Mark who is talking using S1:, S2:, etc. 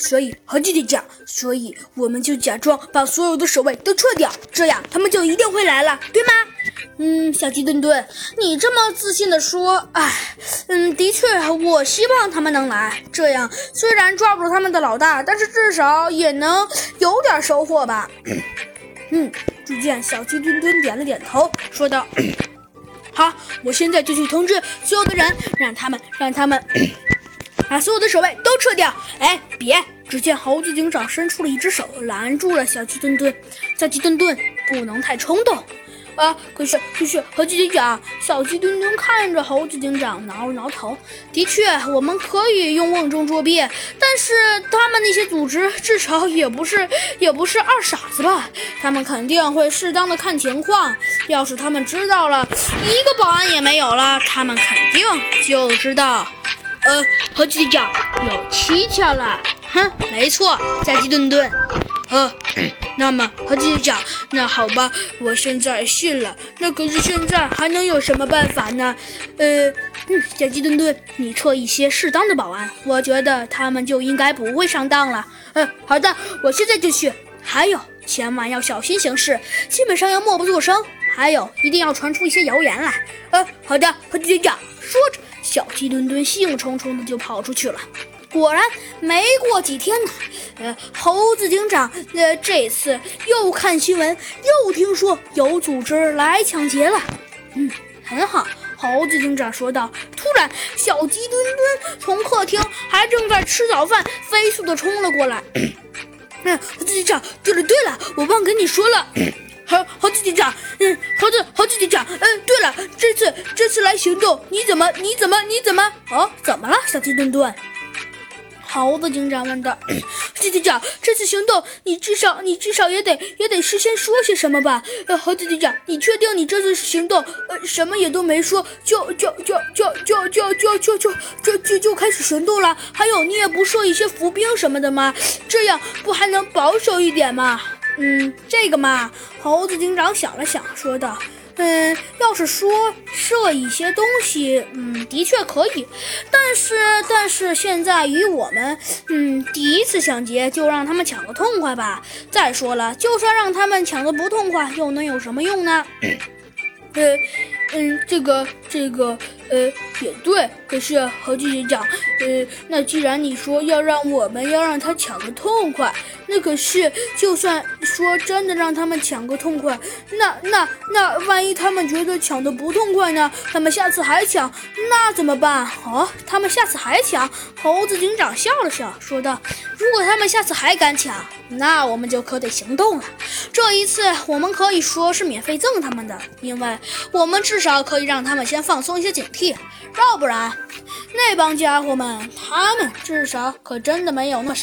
S1: 所以和弟弟讲，所以我们就假装把所有的守卫都撤掉，这样他们就一定会来了，对吗？
S2: 嗯，小鸡墩墩，你这么自信的说，哎，嗯，的确，我希望他们能来，这样虽然抓不住他们的老大，但是至少也能有点收获吧。
S1: 嗯，只见小鸡墩墩点了点头，说道：“好，我现在就去通知所有的人，让他们，让他们把所有的守卫都撤掉。”哎，别！只见猴子警长伸出了一只手，拦住了小鸡墩墩。小鸡墩墩不能太冲动。啊！可是，可是，猴子警长，小鸡墩墩看着猴子警长，挠了挠头。的确，我们可以用瓮中捉鳖，但是他们那些组织至少也不是，也不是二傻子吧？他们肯定会适当的看情况。要是他们知道了一个保安也没有了，他们肯定就知道，呃，猴子警长有蹊跷了。哼，没错，小鸡墩墩。呃。那么，何警长，那好吧，我现在信了。那可是现在还能有什么办法呢？呃，嗯，小鸡墩墩，你撤一些适当的保安，我觉得他们就应该不会上当了。嗯，好的，我现在就去。还有，千万要小心行事，基本上要默不作声。还有，一定要传出一些谣言来。呃，好的，何警长。鸡墩墩兴冲冲的就跑出去了。果然，没过几天呢，呃，猴子警长，呃，这次又看新闻，又听说有组织来抢劫了。嗯，很好，猴子警长说道。突然，小鸡墩墩从客厅还正在吃早饭，飞速的冲了过来。嗯，警长，对了对了，我忘跟你说了，猴猴子警长，嗯，猴子猴子警长，嗯，对了，这次这次来行动，你怎么你怎么你怎么？哦，怎么了，小鸡墩墩？猴子警长问道：“ 警长，这次行动，你至少你至少也得也得事先说些什么吧？”呃，猴子警长，你确定你这次行动，呃，什么也都没说，就就就就就就就就就就就就开始行动了？还有，你也不设一些伏兵什么的吗？这样不还能保守一点吗？嗯，这个嘛，猴子警长想了想，说道。嗯，要是说设一些东西，嗯，的确可以，但是但是现在与我们，嗯，第一次抢劫就让他们抢个痛快吧。再说了，就算让他们抢的不痛快，又能有什么用呢？呃，嗯，这个这个。呃，也对。可是猴子警长，呃，那既然你说要让我们要让他抢个痛快，那可是就算说真的让他们抢个痛快，那那那万一他们觉得抢的不痛快呢？他们下次还抢，那怎么办？哦，他们下次还抢？猴子警长笑了笑，说道：“如果他们下次还敢抢，那我们就可得行动了。这一次我们可以说是免费赠他们的，因为我们至少可以让他们先放松一些警惕。”要不然，那帮家伙们，他们至少可真的没有那么。